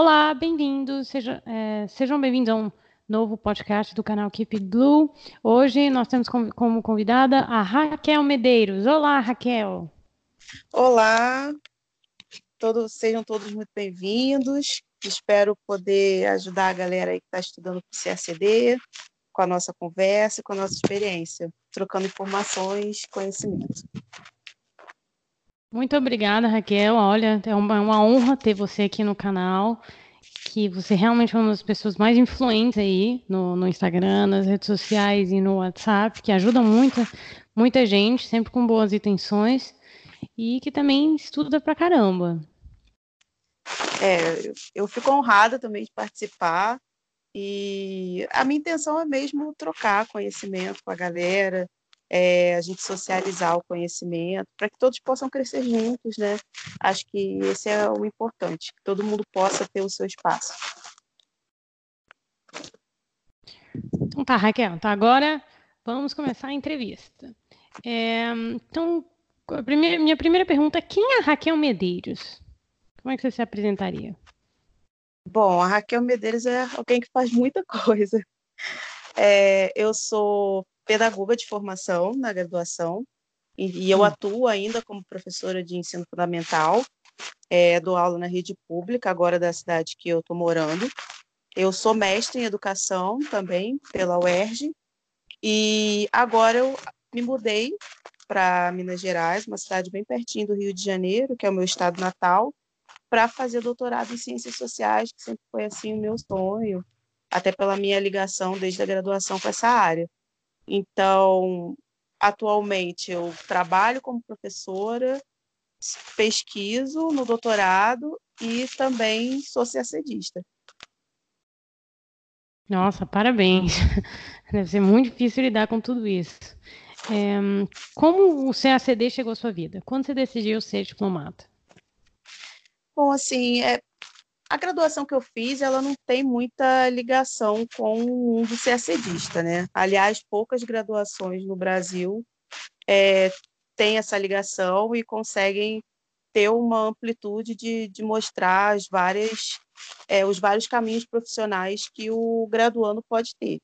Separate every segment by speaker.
Speaker 1: Olá, bem-vindos, seja, é, sejam bem-vindos a um novo podcast do canal Keep Blue. Hoje nós temos como convidada a Raquel Medeiros. Olá, Raquel.
Speaker 2: Olá, todos, sejam todos muito bem-vindos. Espero poder ajudar a galera que está estudando para o CACD com a nossa conversa, com a nossa experiência, trocando informações, conhecimento.
Speaker 1: Muito obrigada, Raquel. Olha, é uma, uma, honra ter você aqui no canal, que você realmente é uma das pessoas mais influentes aí no, no Instagram, nas redes sociais e no WhatsApp, que ajuda muito, muita gente, sempre com boas intenções, e que também estuda pra caramba.
Speaker 2: É, eu fico honrada também de participar, e a minha intenção é mesmo trocar conhecimento com a galera, é, a gente socializar o conhecimento, para que todos possam crescer juntos, né? Acho que esse é o importante, que todo mundo possa ter o seu espaço.
Speaker 1: Então tá, Raquel, tá, agora vamos começar a entrevista. É, então, a primeira, minha primeira pergunta, quem é a Raquel Medeiros? Como é que você se apresentaria?
Speaker 2: Bom, a Raquel Medeiros é alguém que faz muita coisa. É, eu sou pedagoga de formação na graduação e, e eu hum. atuo ainda como professora de ensino fundamental, é, dou aula na rede pública, agora da cidade que eu estou morando. Eu sou mestre em educação também pela UERJ e agora eu me mudei para Minas Gerais, uma cidade bem pertinho do Rio de Janeiro, que é o meu estado natal, para fazer doutorado em ciências sociais, que sempre foi assim o meu sonho, até pela minha ligação desde a graduação com essa área. Então, atualmente eu trabalho como professora, pesquiso no doutorado e também sou CACDista.
Speaker 1: Nossa, parabéns. Deve ser muito difícil lidar com tudo isso. É, como o CACD chegou à sua vida? Quando você decidiu ser diplomata?
Speaker 2: Bom, assim, é, a graduação que eu fiz, ela não tem muita ligação com o mundo CACDista, né? Aliás, poucas graduações no Brasil é, têm essa ligação e conseguem ter uma amplitude de, de mostrar as várias, é, os vários caminhos profissionais que o graduando pode ter.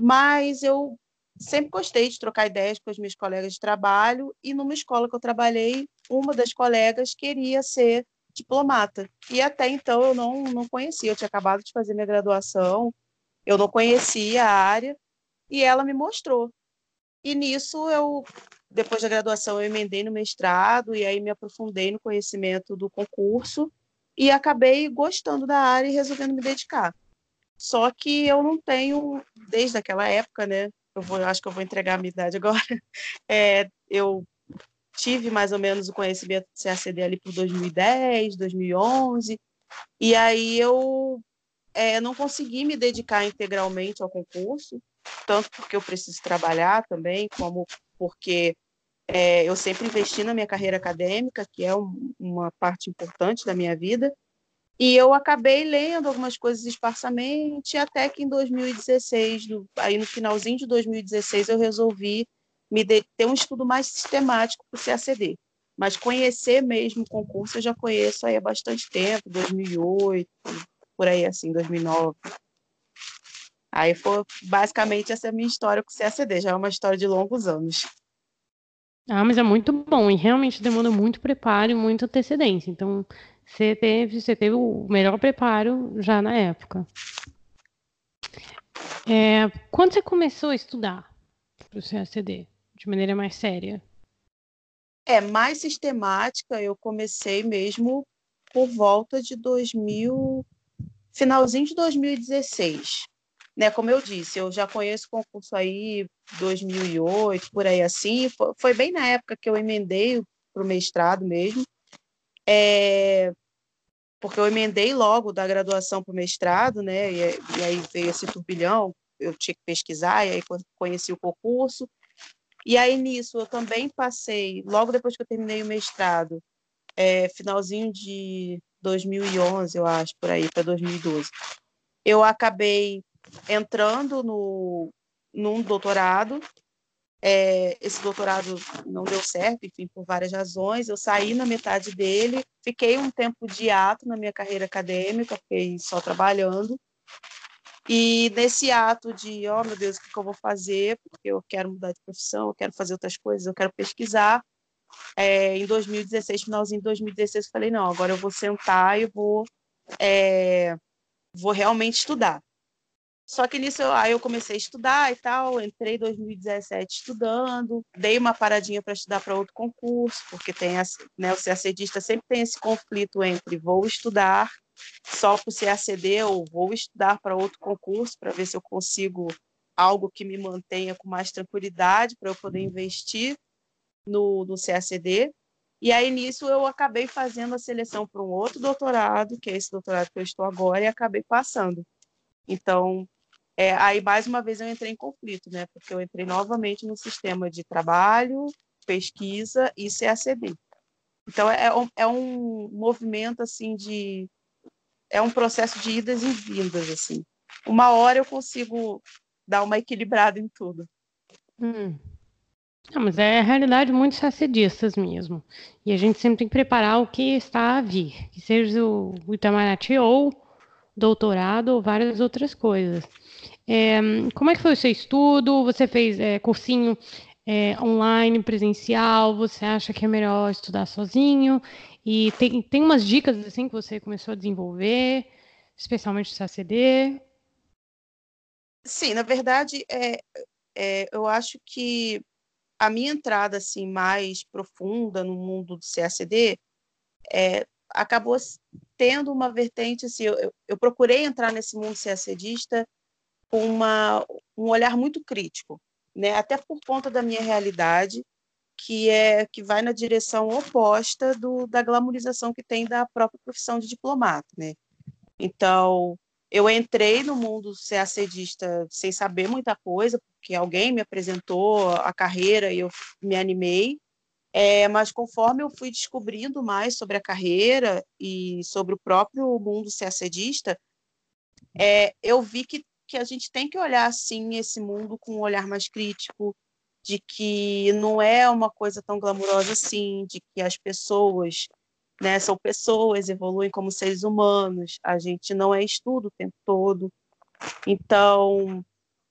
Speaker 2: Mas eu sempre gostei de trocar ideias com os meus colegas de trabalho e numa escola que eu trabalhei, uma das colegas queria ser diplomata. E até então eu não, não conhecia, eu tinha acabado de fazer minha graduação, eu não conhecia a área, e ela me mostrou. E nisso eu, depois da graduação, eu emendei no mestrado, e aí me aprofundei no conhecimento do concurso, e acabei gostando da área e resolvendo me dedicar. Só que eu não tenho, desde aquela época, né? Eu vou, acho que eu vou entregar a minha idade agora. É, eu tive mais ou menos o conhecimento de CACD ali por 2010, 2011, e aí eu é, não consegui me dedicar integralmente ao concurso, tanto porque eu preciso trabalhar também, como porque é, eu sempre investi na minha carreira acadêmica, que é um, uma parte importante da minha vida, e eu acabei lendo algumas coisas esparsamente, até que em 2016, no, aí no finalzinho de 2016, eu resolvi me de, ter um estudo mais sistemático para o CACD. Mas conhecer mesmo o concurso eu já conheço aí há bastante tempo, 2008, por aí assim, 2009. Aí foi basicamente essa é a minha história com o CACD, já é uma história de longos anos.
Speaker 1: Ah, mas é muito bom e realmente demanda muito preparo e muita antecedência. Então, você teve, você teve o melhor preparo já na época. É, quando você começou a estudar para o CACD? De maneira mais séria?
Speaker 2: É, mais sistemática, eu comecei mesmo por volta de 2000, finalzinho de 2016. Né, como eu disse, eu já conheço o concurso aí 2008, por aí assim, foi, bem na época que eu emendei para o mestrado mesmo, é, porque eu emendei logo da graduação para o mestrado, né, e, e aí veio esse turbilhão, eu tinha que pesquisar, e aí conheci o concurso, e aí, nisso, eu também passei, logo depois que eu terminei o mestrado, é, finalzinho de 2011, eu acho, por aí, para 2012, eu acabei entrando no, num doutorado, é, esse doutorado não deu certo, enfim, por várias razões. Eu saí na metade dele, fiquei um tempo de ato na minha carreira acadêmica, fiquei só trabalhando. E nesse ato de, oh meu Deus, o que, eu vou fazer? Porque eu quero mudar de profissão, eu quero fazer outras coisas, eu quero pesquisar. É, em 2016, finalzinho de 2016, eu falei, não, agora eu vou sentar e vou, é, vou realmente estudar. Só que nisso aí eu comecei a estudar e tal, entrei em 2017 estudando, dei uma paradinha para estudar para outro concurso, porque tem né, o CACDista sempre tem esse conflito entre vou estudar só para o CACD ou vou estudar para outro concurso para ver se eu consigo algo que me mantenha com mais tranquilidade para eu poder investir no, no CACD. E aí, nisso, eu acabei fazendo a seleção para um outro doutorado, que é esse doutorado que eu estou agora, e acabei passando. Então, é, aí, mais uma vez, eu entrei em conflito, né? Porque eu entrei novamente no sistema de trabalho, pesquisa e CACD. Então, é, é, um, é um movimento, assim, de... É um processo de idas e vindas, assim. Uma hora eu consigo dar uma equilibrada em tudo.
Speaker 1: Hum. Não, mas é a realidade muito sacedistas mesmo. E a gente sempre tem que preparar o que está a vir, que seja o Itamaraty ou doutorado ou várias outras coisas. É, como é que foi o seu estudo? Você fez é, cursinho é, online, presencial? Você acha que é melhor estudar sozinho? E tem, tem umas dicas assim que você começou a desenvolver, especialmente o CACD?
Speaker 2: Sim, na verdade, é, é, eu acho que a minha entrada assim mais profunda no mundo do CACD é, acabou tendo uma vertente assim, eu, eu procurei entrar nesse mundo CACDista com uma, um olhar muito crítico, né? Até por conta da minha realidade, que é que vai na direção oposta do, da glamorização que tem da própria profissão de diplomata, né? Então, eu entrei no mundo CACDista sem saber muita coisa, porque alguém me apresentou a carreira e eu me animei. É, mas conforme eu fui descobrindo mais sobre a carreira e sobre o próprio mundo CACDista, é, eu vi que que a gente tem que olhar assim esse mundo com um olhar mais crítico, de que não é uma coisa tão glamurosa assim, de que as pessoas, né, são pessoas, evoluem como seres humanos, a gente não é estudo o tempo todo. Então,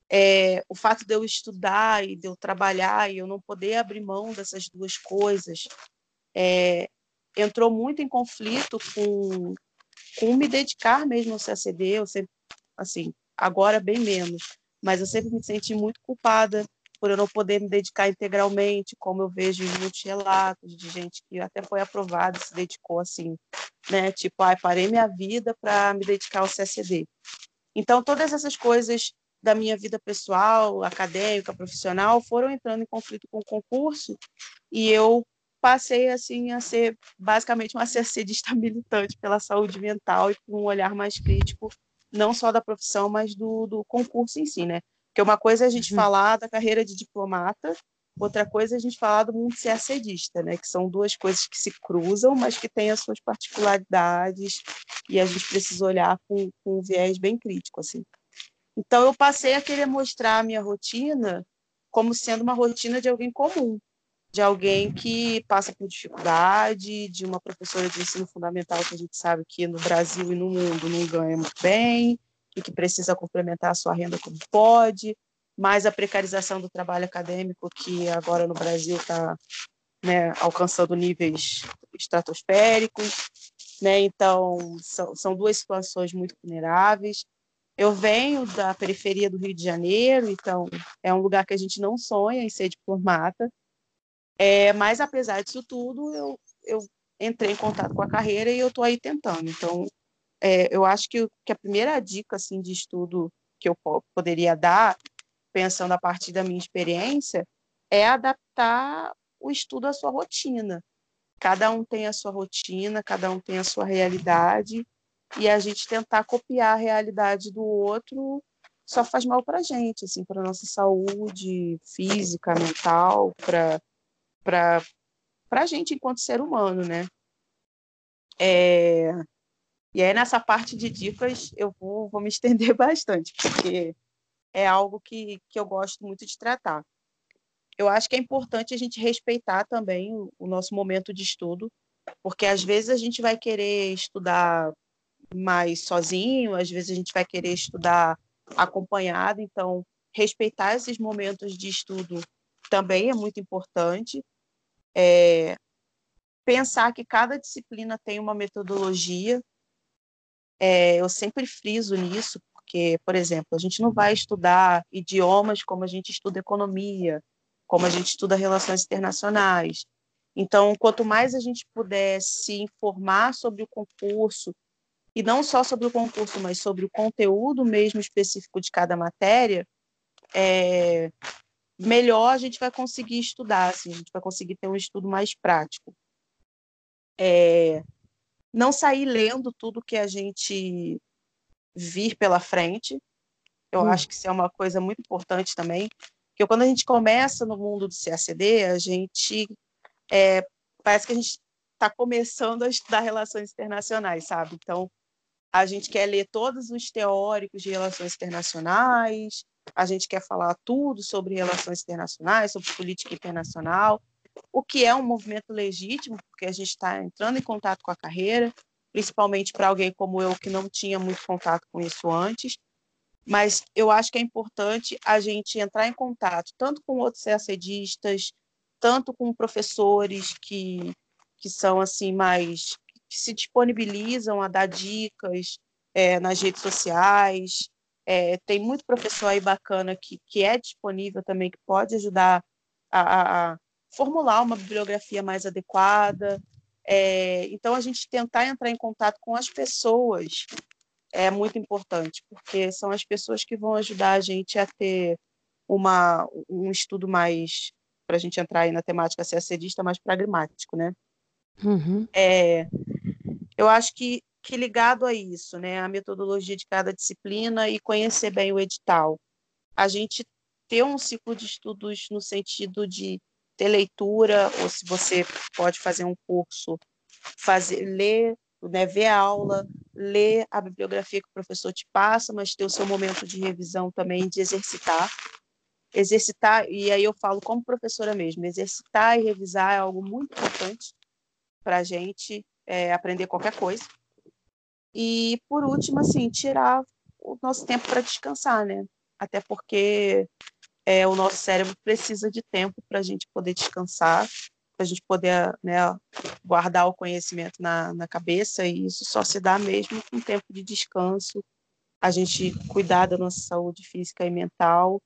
Speaker 2: é, o fato de eu estudar e de eu trabalhar e eu não poder abrir mão dessas duas coisas é, entrou muito em conflito com, com me dedicar mesmo ao CACD. Eu sempre, assim, agora bem menos, mas eu sempre me senti muito culpada por eu não poder me dedicar integralmente, como eu vejo em muitos relatos de gente que até foi aprovada e se dedicou assim, né? Tipo, ai, parei minha vida para me dedicar ao CSD. Então, todas essas coisas da minha vida pessoal, acadêmica, profissional, foram entrando em conflito com o concurso e eu passei assim a ser basicamente uma CSDista militante pela saúde mental e com um olhar mais crítico não só da profissão, mas do, do concurso em si, né? Porque uma coisa é a gente uhum. falar da carreira de diplomata, outra coisa é a gente falar do mundo CACDista, né? Que são duas coisas que se cruzam, mas que têm as suas particularidades e a gente precisa olhar com, com um viés bem crítico, assim. Então, eu passei a querer mostrar a minha rotina como sendo uma rotina de alguém comum, de alguém que passa por dificuldade, de uma professora de ensino fundamental que a gente sabe que no Brasil e no mundo não ganha muito bem e que precisa complementar a sua renda como pode, mais a precarização do trabalho acadêmico que agora no Brasil está né, alcançando níveis estratosféricos, né? Então são, são duas situações muito vulneráveis. Eu venho da periferia do Rio de Janeiro, então é um lugar que a gente não sonha em ser diplomata, é, mas, apesar disso tudo, eu, eu entrei em contato com a carreira e eu estou aí tentando. Então, é, eu acho que, que a primeira dica assim, de estudo que eu poderia dar, pensando a partir da minha experiência, é adaptar o estudo à sua rotina. Cada um tem a sua rotina, cada um tem a sua realidade, e a gente tentar copiar a realidade do outro só faz mal para a gente, assim, para nossa saúde física, mental, para para a gente enquanto ser humano, né? É... E aí, nessa parte de dicas, eu vou, vou me estender bastante, porque é algo que, que eu gosto muito de tratar. eu acho que é importante a gente respeitar também o, nosso momento de estudo, porque às vezes a gente vai querer estudar mais sozinho, às vezes a gente vai querer estudar acompanhado, então respeitar esses momentos de estudo também é muito importante. É, pensar que cada disciplina tem uma metodologia. É, eu sempre friso nisso, porque, por exemplo, a gente não vai estudar idiomas como a gente estuda economia, como a gente estuda relações internacionais. Então, quanto mais a gente puder se informar sobre o concurso, e não só sobre o concurso, mas sobre o conteúdo mesmo específico de cada matéria, é, melhor a gente vai conseguir estudar, assim, a gente vai conseguir ter um estudo mais prático. É, não sair lendo tudo que a gente vir pela frente. Eu hum. acho que isso é uma coisa muito importante também, porque quando a gente começa no mundo do CACD, a gente é, parece que a gente está começando a estudar relações internacionais, sabe? Então, a gente quer ler todos os teóricos de relações internacionais, a gente quer falar tudo sobre relações internacionais, sobre política internacional, o que é um movimento legítimo, porque a gente está entrando em contato com a carreira, principalmente para alguém como eu que não tinha muito contato com isso antes. Mas eu acho que é importante a gente entrar em contato tanto com outros CACDistas, tanto com professores que, que são assim mais que se disponibilizam a dar dicas é, nas redes sociais. É, tem muito professor aí bacana que, que é disponível também, que pode ajudar a, a formular uma bibliografia mais adequada. É, então, a gente tentar entrar em contato com as pessoas é muito importante, porque são as pessoas que vão ajudar a gente a ter uma, um estudo mais, para a gente entrar aí na temática CACDista, mais pragmático, né? Uhum. É, eu acho que, que ligado a isso, né, a metodologia de cada disciplina e conhecer bem o edital, a gente ter um ciclo de estudos no sentido de ter leitura, ou se você pode fazer um curso, fazer, ler, né, ver a aula, ler a bibliografia que o professor te passa, mas ter o seu momento de revisão também, de exercitar. Exercitar, e aí eu falo como professora mesmo, exercitar e revisar é algo muito importante para a gente é, aprender qualquer coisa. E, por último, assim, tirar o nosso tempo para descansar, né? Até porque é, o nosso cérebro precisa de tempo para a gente poder descansar, para a gente poder né, guardar o conhecimento na, na cabeça, e isso só se dá mesmo com tempo de descanso, a gente cuidar da nossa saúde física e mental,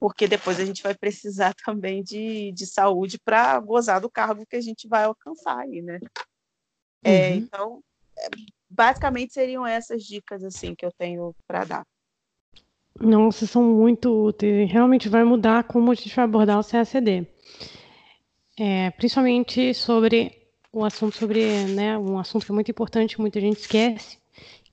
Speaker 2: porque depois a gente vai precisar também de, de saúde para gozar do cargo que a gente vai alcançar aí, né? É, uhum. Então, é, basicamente seriam essas dicas assim que eu tenho para dar.
Speaker 1: Nossa, são muito úteis. Realmente vai mudar como a gente vai abordar o CACD. É, principalmente sobre o assunto sobre, né, um assunto que é muito importante, muita gente esquece,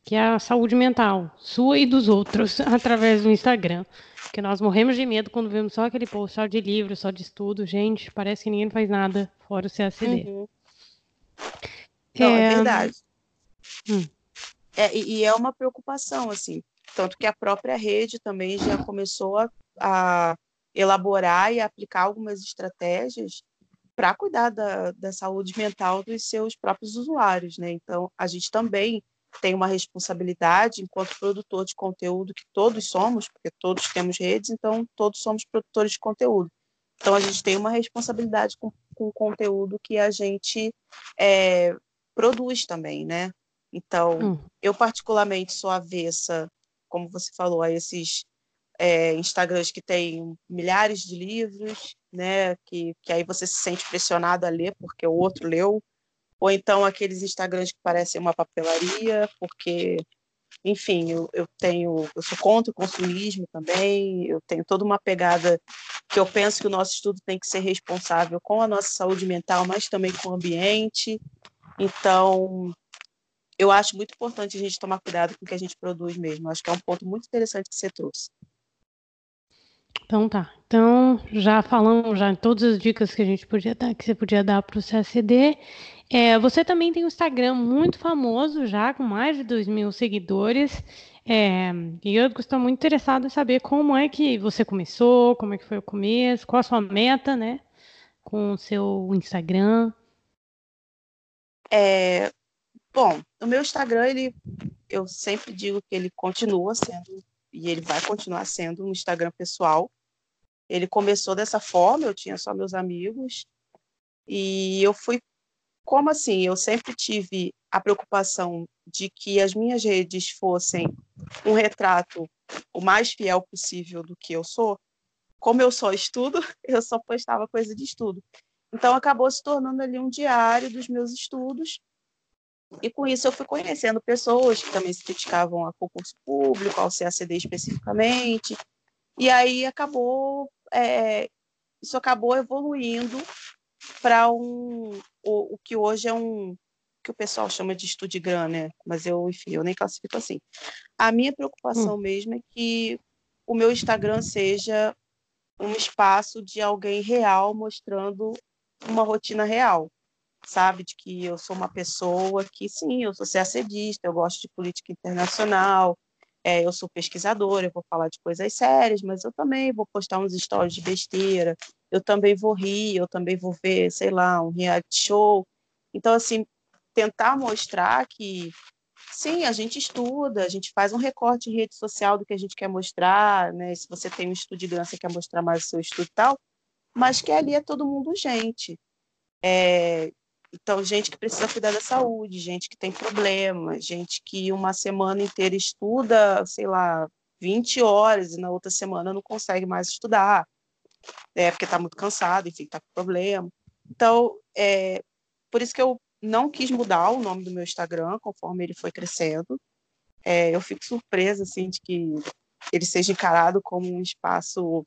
Speaker 1: que é a saúde mental, sua e dos outros, através do Instagram. Porque nós morremos de medo quando vemos só aquele post só de livro, só de estudo. Gente, parece que ninguém faz nada fora o CACD.
Speaker 2: Uhum. Não, é, é verdade. Hum. É, e é uma preocupação, assim, tanto que a própria rede também já começou a, a elaborar e aplicar algumas estratégias para cuidar da, da saúde mental dos seus próprios usuários, né? Então, a gente também tem uma responsabilidade enquanto produtor de conteúdo, que todos somos, porque todos temos redes, então todos somos produtores de conteúdo. Então, a gente tem uma responsabilidade com, com o conteúdo que a gente é, produz também, né? Então, hum. eu particularmente sou avessa como você falou, a esses é, Instagrams que têm milhares de livros, né? Que, que aí você se sente pressionado a ler porque o outro leu, ou então aqueles Instagrams que parecem uma papelaria, porque, enfim, eu, eu tenho, eu sou contra o consumismo também, eu tenho toda uma pegada que eu penso que o nosso estudo tem que ser responsável com a nossa saúde mental, mas também com o ambiente. Então, eu acho muito importante a gente tomar cuidado com o que a gente produz mesmo. Acho que é um ponto muito interessante que você trouxe.
Speaker 1: Então tá. Então já falamos já em todas as dicas que a gente podia dar, que você podia dar para o CACD. É, você também tem um Instagram muito famoso já, com mais de 2 mil seguidores. É, e eu estou muito interessado em saber como é que você começou, como é que foi o começo, qual a sua meta, né, com o seu Instagram.
Speaker 2: É, bom, o meu Instagram, ele, eu sempre digo que ele continua sendo, e ele vai continuar sendo um Instagram pessoal. Ele começou dessa forma, eu tinha só meus amigos, e eu fui como assim? Eu sempre tive a preocupação de que as minhas redes fossem um retrato o mais fiel possível do que eu sou. Como eu só estudo, eu só postava coisa de estudo. Então acabou se tornando ali um diário dos meus estudos. E com isso eu fui conhecendo pessoas que também se dedicavam a concurso público, ao CACD especificamente. E aí acabou, é, isso acabou evoluindo para um, o, o que hoje é um que o pessoal chama de Studigram, né? Mas eu, enfim, eu nem classifico assim. A minha preocupação hum. mesmo é que o meu Instagram seja um espaço de alguém real mostrando uma rotina real, sabe? De que eu sou uma pessoa que, sim, eu sou CACDista, eu gosto de política internacional, é, eu sou pesquisadora, eu vou falar de coisas sérias, mas eu também vou postar uns stories de besteira, eu também vou rir, eu também vou ver, sei lá, um reality show. Então, assim, tentar mostrar que, sim, a gente estuda, a gente faz um recorte em rede social do que a gente quer mostrar, né? Se você tem um estudo de você quer mostrar mais o seu estudo e tal, mas que ali é todo mundo gente. É, então, gente que precisa cuidar da saúde, gente que tem problema, gente que uma semana inteira estuda, sei lá, 20 horas e na outra semana não consegue mais estudar é, porque está muito cansado, enfim, está com problema. Então, é, por isso que eu não quis mudar o nome do meu Instagram conforme ele foi crescendo. É, eu fico surpresa, assim, de que ele seja encarado como um espaço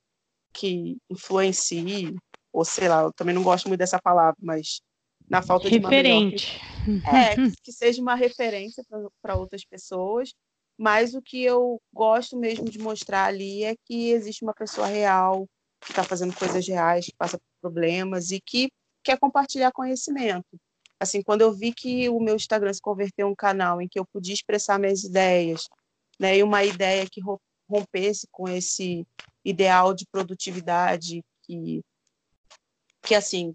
Speaker 2: que influencie, ou sei lá, eu também não gosto muito dessa palavra, mas na falta
Speaker 1: de uma Referente.
Speaker 2: é, que seja uma referência para outras pessoas, mas o que eu gosto mesmo de mostrar ali é que existe uma pessoa real, que está fazendo coisas reais, que passa por problemas e que quer compartilhar conhecimento. Assim, quando eu vi que o meu Instagram se converteu em um canal em que eu podia expressar minhas ideias, né, e uma ideia que rompesse com esse ideal de produtividade que, que assim,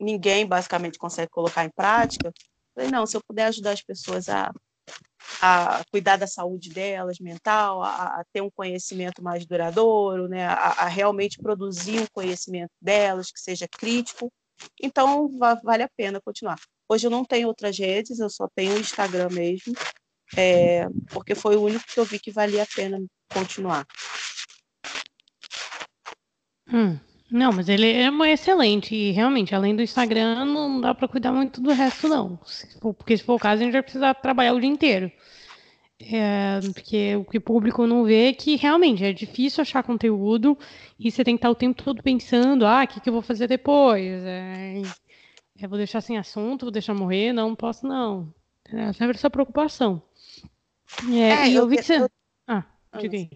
Speaker 2: ninguém basicamente consegue colocar em prática, falei, não, se eu puder ajudar as pessoas a a cuidar da saúde delas, mental, a, a ter um conhecimento mais duradouro, né, a, a, realmente produzir um conhecimento delas que seja crítico. Então, vale a pena continuar. Hoje eu não tenho outras redes, eu só tenho o Instagram mesmo, é, porque foi o único que eu vi que valia a pena continuar.
Speaker 1: Hum, não, mas ele é excelente e realmente, além do Instagram, não dá para cuidar muito do resto, não. Porque se for o caso, a gente vai precisar trabalhar o dia inteiro. É, porque o que o público não vê é que realmente é difícil achar conteúdo e você tem que estar o tempo todo pensando, ah, o que, que eu vou fazer depois? É, é, vou deixar sem assunto, vou deixar morrer? Não, não posso não. É sempre essa preocupação. É, é e eu, eu vi que você... Ah, diga aí.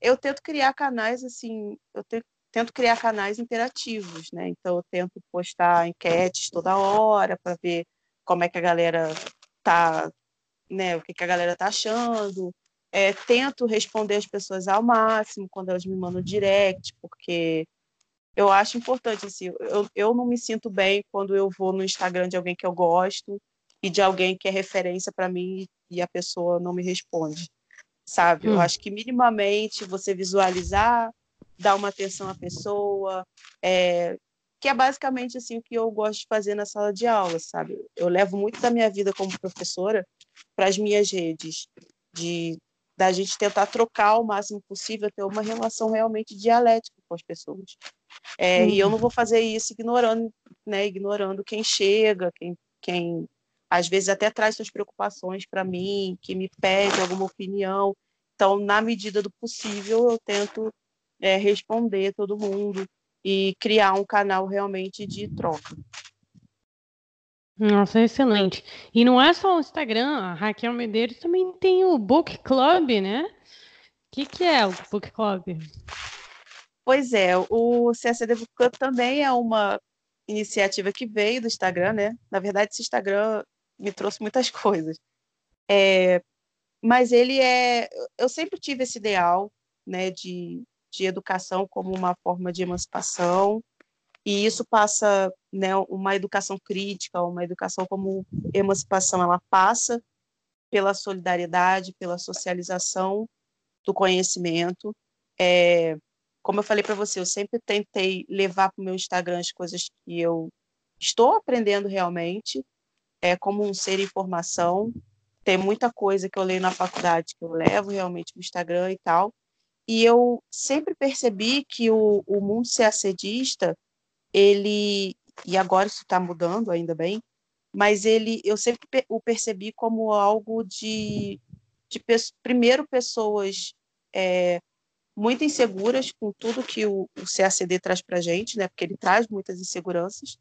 Speaker 2: Eu tento criar canais, assim, eu tento criar canais interativos, né? Então eu tento postar enquetes toda hora para ver como é que a galera tá né, o que, que a galera tá achando. É, tento responder as pessoas ao máximo quando elas me mandam direct, porque eu acho importante, assim, eu, eu não me sinto bem quando eu vou no Instagram de alguém que eu gosto e de alguém que é referência para mim e a pessoa não me responde, sabe? Hum. Eu acho que minimamente você visualizar, dar uma atenção à pessoa, é, que é basicamente assim o que eu gosto de fazer na sala de aula, sabe? Eu levo muito da minha vida como professora para as minhas redes, de da gente tentar trocar o máximo possível, ter uma relação realmente dialética com as pessoas. É, uhum. E eu não vou fazer isso ignorando, né, ignorando quem chega, quem, quem às vezes até traz suas preocupações para mim, que me pede alguma opinião. Então, na medida do possível, eu tento é, responder todo mundo e criar um canal realmente de troca.
Speaker 1: Nossa, excelente. E não é só o Instagram, a Raquel Medeiros também tem o Book Club, né? O que, que é o Book Club?
Speaker 2: Pois é, o CSD Book Club também é uma iniciativa que veio do Instagram, né? Na verdade, esse Instagram me trouxe muitas coisas. É, mas ele é. Eu sempre tive esse ideal, né, de, de educação como uma forma de emancipação, e isso passa, né, uma educação crítica, uma educação como emancipação, ela passa pela solidariedade, pela socialização do conhecimento. É, como eu falei para você, eu sempre tentei levar para o meu Instagram as coisas que eu estou aprendendo realmente, é, como um ser informação. Tem muita coisa que eu leio na faculdade que eu levo realmente no Instagram e tal. E eu sempre percebi que o, o mundo ser ele, e agora isso está mudando, ainda bem, mas ele, eu sempre o percebi como algo de, de primeiro, pessoas é, muito inseguras com tudo que o, o CACD traz para a gente, né? Porque ele traz muitas inseguranças.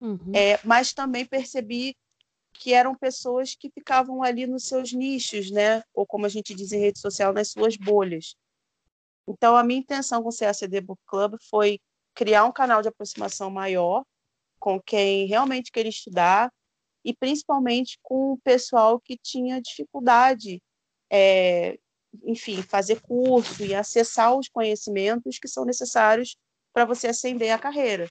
Speaker 2: Uhum. É, mas também percebi que eram pessoas que ficavam ali nos seus nichos, né? Ou como a gente diz em rede social, nas suas bolhas. Então, a minha intenção com o CACD Book Club foi criar um canal de aproximação maior com quem realmente queria estudar e principalmente com o pessoal que tinha dificuldade, é, enfim, fazer curso e acessar os conhecimentos que são necessários para você ascender a carreira.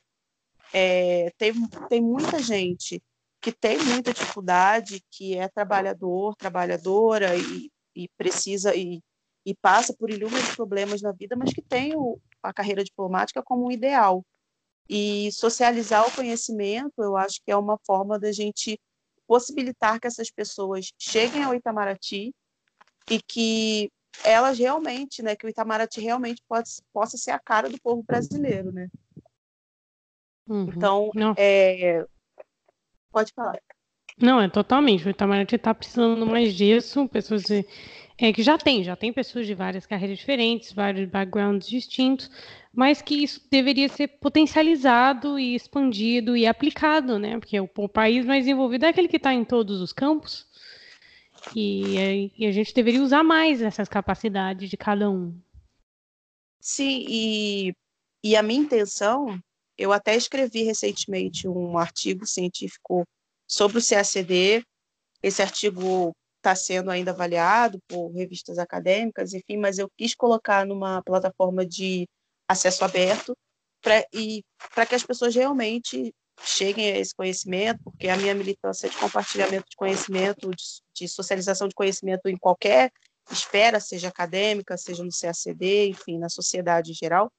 Speaker 2: É, tem, tem muita gente que tem muita dificuldade, que é trabalhador, trabalhadora e, e precisa e, e passa por inúmeros problemas na vida, mas que tem o, a carreira diplomática como um ideal. E socializar o conhecimento, eu acho que é uma forma da gente possibilitar que essas pessoas cheguem ao Itamaraty e que elas realmente, né, que o Itamaraty realmente pode, possa ser a cara do povo brasileiro, né? Uhum. Então, é, Pode falar.
Speaker 1: Não, é totalmente. O Itamaraty está precisando mais disso, pessoas é, que já tem, já tem pessoas de várias carreiras diferentes, vários backgrounds distintos, mas que isso deveria ser potencializado e expandido e aplicado, né? Porque o, o país mais envolvido é aquele que está em todos os campos. E, é, e, a gente deveria usar mais essas capacidades de cada um.
Speaker 2: Sim, e, e a minha intenção eu até escrevi recentemente um artigo científico sobre o CACD. Esse artigo está sendo ainda avaliado por revistas acadêmicas, enfim, mas eu quis colocar numa plataforma de acesso aberto e para que as pessoas realmente cheguem a esse conhecimento, porque a minha militância é de compartilhamento de conhecimento, de, de socialização de conhecimento em qualquer esfera, seja acadêmica, seja no CACD, enfim, na sociedade em geral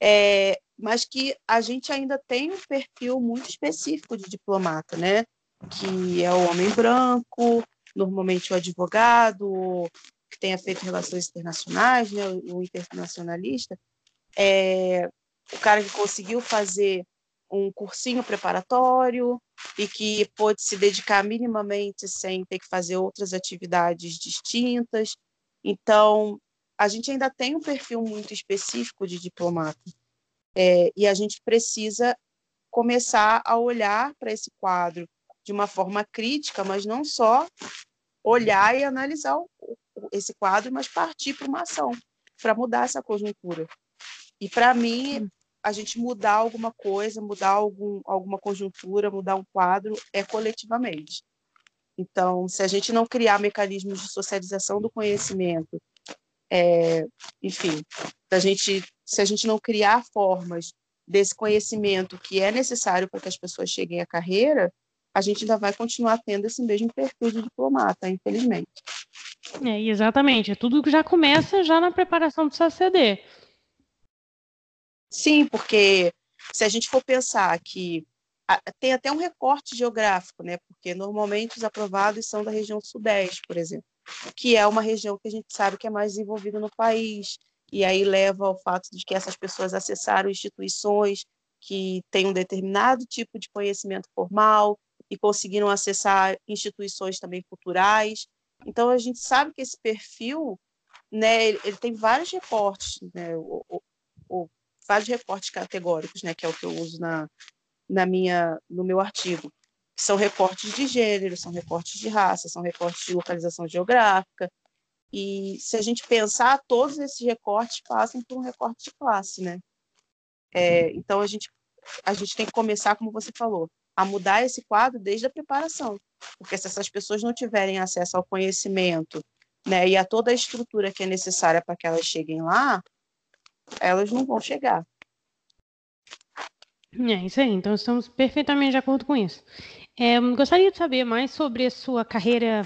Speaker 2: é, mas que a gente ainda tem um perfil muito específico de diplomata, né? Que é o homem branco, normalmente o advogado, que tenha feito relações internacionais, né? o internacionalista, é, o cara que conseguiu fazer um cursinho preparatório e que pôde se dedicar minimamente sem ter que fazer outras atividades distintas. Então, a gente ainda tem um perfil muito específico de diplomata. É, e a gente precisa começar a olhar para esse quadro de uma forma crítica, mas não só olhar e analisar o, esse quadro, mas partir para uma ação para mudar essa conjuntura. E para mim, a gente mudar alguma coisa, mudar algum, alguma conjuntura, mudar um quadro é coletivamente. Então, se a gente não criar mecanismos de socialização do conhecimento é, enfim, a gente, se a gente não criar formas desse conhecimento que é necessário para que as pessoas cheguem à carreira, a gente ainda vai continuar tendo esse mesmo perfil de diplomata, infelizmente.
Speaker 1: É, exatamente. É tudo que já começa já na preparação do CACD.
Speaker 2: Sim, porque se a gente for pensar que tem até um recorte geográfico, né? Porque normalmente os aprovados são da região sudeste, por exemplo que é uma região que a gente sabe que é mais desenvolvida no país, e aí leva ao fato de que essas pessoas acessaram instituições que têm um determinado tipo de conhecimento formal e conseguiram acessar instituições também culturais. Então a gente sabe que esse perfil, né, ele, ele tem vários recortes, né, vários recortes categóricos, né, que é o que eu uso na, na minha no meu artigo são recortes de gênero, são recortes de raça, são recortes de localização geográfica. E se a gente pensar, todos esses recortes passam por um recorte de classe, né? É, então a gente a gente tem que começar, como você falou, a mudar esse quadro desde a preparação. Porque se essas pessoas não tiverem acesso ao conhecimento né, e a toda a estrutura que é necessária para que elas cheguem lá, elas não vão chegar.
Speaker 1: É isso aí, então estamos perfeitamente de acordo com isso. É, gostaria de saber mais sobre a sua carreira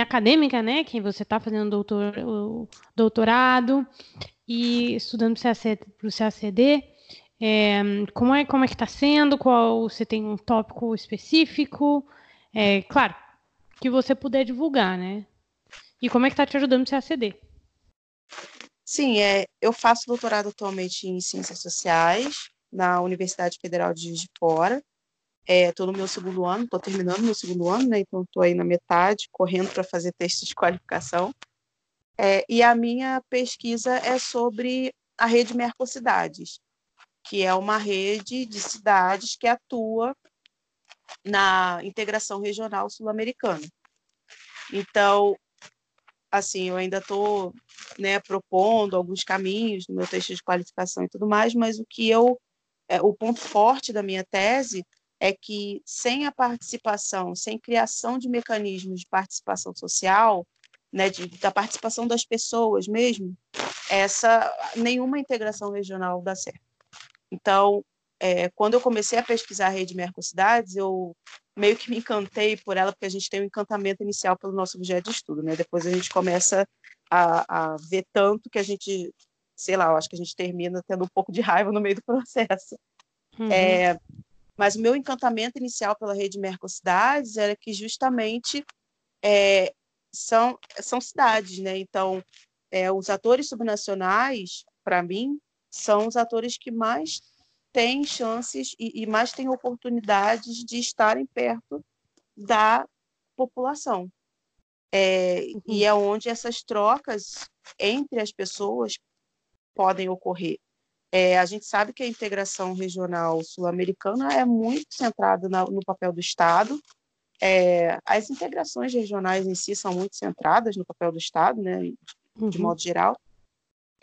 Speaker 1: acadêmica, né? Que você está fazendo doutor, doutorado e estudando para o CACD. É, como é como é que está sendo? Qual você tem um tópico específico? É, claro, que você puder divulgar, né? E como é que está te ajudando o CACD?
Speaker 2: Sim, é, eu faço doutorado atualmente em Ciências Sociais na Universidade Federal de Juiz de Fora. Estou é, no meu segundo ano, estou terminando meu segundo ano, né? Então estou aí na metade, correndo para fazer texto de qualificação. É, e a minha pesquisa é sobre a rede Mercocidades, que é uma rede de cidades que atua na integração regional sul-americana. Então, assim, eu ainda estou né, propondo alguns caminhos no meu texto de qualificação e tudo mais, mas o que eu, é, o ponto forte da minha tese é que sem a participação, sem criação de mecanismos de participação social, né, de, da participação das pessoas mesmo, essa nenhuma integração regional dá certo. Então, é, quando eu comecei a pesquisar a rede Mercocidades, eu meio que me encantei por ela, porque a gente tem um encantamento inicial pelo nosso objeto de estudo, né? Depois a gente começa a, a ver tanto que a gente, sei lá, eu acho que a gente termina tendo um pouco de raiva no meio do processo. Uhum. É, mas o meu encantamento inicial pela rede Mercocidades era que justamente é, são, são cidades, né? Então, é, os atores subnacionais, para mim, são os atores que mais têm chances e, e mais têm oportunidades de estarem perto da população. É, uhum. E é onde essas trocas entre as pessoas podem ocorrer. É, a gente sabe que a integração regional sul-americana é muito centrada na, no papel do Estado. É, as integrações regionais em si são muito centradas no papel do Estado, né, de, uhum. de modo geral.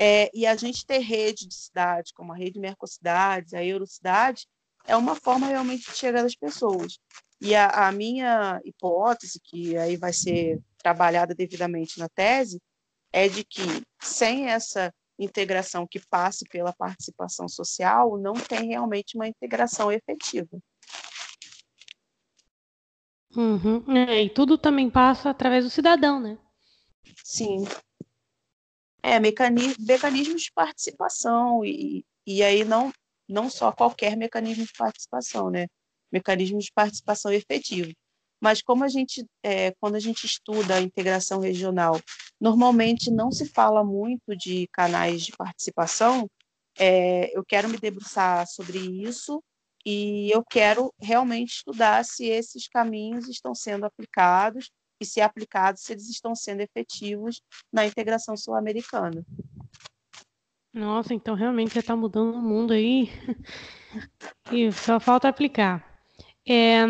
Speaker 2: É, e a gente ter rede de cidades, como a rede Mercocidades, a Eurocidade, é uma forma realmente de chegar às pessoas. E a, a, minha hipótese, que aí vai ser trabalhada devidamente na tese, é de que sem essa integração que passe pela participação social, não tem realmente uma integração efetiva.
Speaker 1: Uhum. É, e tudo também passa através do cidadão, né?
Speaker 2: Sim, é, mecanismo, mecanismos de participação, e, e aí não, não só qualquer mecanismo de participação, né? Mecanismos de participação efetivo. Mas como a gente, é, quando a gente estuda a integração regional, normalmente não se fala muito de canais de participação, é, eu quero me debruçar sobre isso e eu quero realmente estudar se esses caminhos estão sendo aplicados e, se aplicados, se eles estão sendo efetivos na integração sul-americana.
Speaker 1: Nossa, então realmente já está mudando o mundo aí e só falta aplicar. É,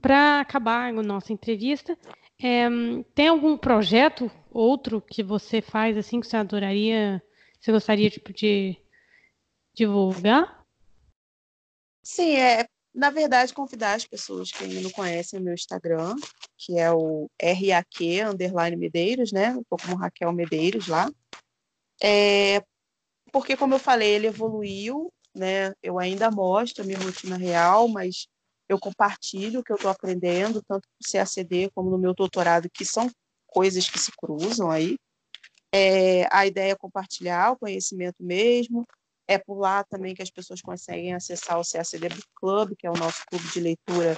Speaker 1: Para acabar a nossa entrevista, é, tem algum projeto, outro que você faz assim que você adoraria, você gostaria tipo, de divulgar?
Speaker 2: Sim, é na verdade, convidar as pessoas que ainda não conhecem o meu Instagram, que é o RAQ underline Medeiros, né? Eu tô como Raquel Medeiros lá. É, porque, como eu falei, ele evoluiu, né? Eu ainda mostro a minha rotina real, mas eu compartilho o que eu estou aprendendo, tanto no CACD como no meu doutorado, que são coisas que se cruzam aí. É, a ideia é compartilhar o conhecimento mesmo, é por lá também que as pessoas conseguem acessar o CACD Book Club, que é o nosso clube de leitura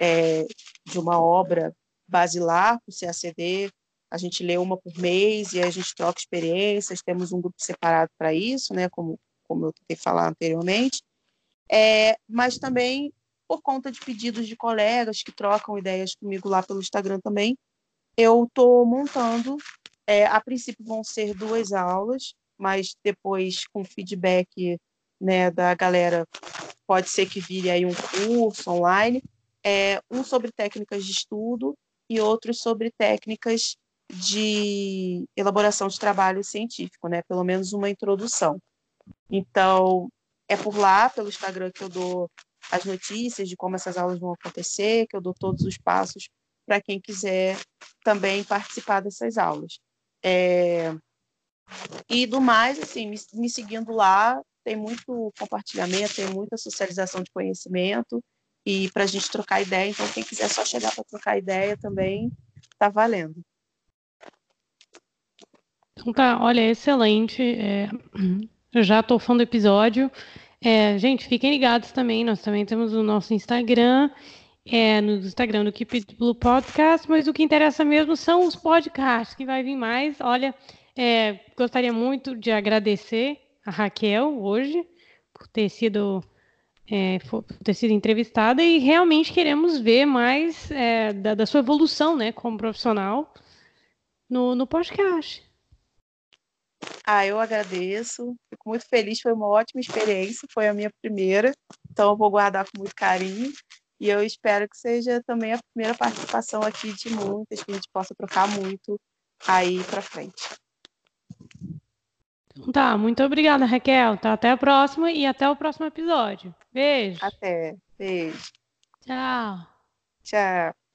Speaker 2: é, de uma obra basilar para o CACD. A gente lê uma por mês e a gente troca experiências. Temos um grupo separado para isso, né, como, como eu tentei falar anteriormente. É, mas também por conta de pedidos de colegas que trocam ideias comigo lá pelo Instagram também, eu estou montando. É, a princípio vão ser duas aulas mas depois com feedback né, da galera pode ser que vire aí um curso online, é, um sobre técnicas de estudo e outro sobre técnicas de elaboração de trabalho científico, né? Pelo menos uma introdução. Então, é por lá, pelo Instagram, que eu dou as notícias de como essas aulas vão acontecer, que eu dou todos os passos para quem quiser também participar dessas aulas. É... E do mais, assim, me, me seguindo lá, tem muito compartilhamento, tem muita socialização de conhecimento e para a gente trocar ideia. Então, quem quiser só chegar para trocar ideia também está valendo.
Speaker 1: Então tá, olha, excelente. É, já estou fã do episódio. É, gente, fiquem ligados também. Nós também temos o nosso Instagram, é, no Instagram do Keep It Blue Podcast, mas o que interessa mesmo são os podcasts que vai vir mais. Olha, é, gostaria muito de agradecer a Raquel hoje por ter sido é, por ter sido entrevistada e realmente queremos ver mais é, da, da, sua evolução, né, como profissional no, no podcast.
Speaker 2: Ah, eu agradeço, fico muito feliz, foi uma ótima experiência, foi a minha primeira, então eu vou guardar com muito carinho. E eu espero que seja também a primeira participação aqui de muitas, que a gente possa trocar muito aí para frente.
Speaker 1: Tá, muito obrigada, Raquel. Tá, até a próxima e até o próximo episódio. Beijo.
Speaker 2: Até. Beijo.
Speaker 1: Tchau.
Speaker 2: Tchau.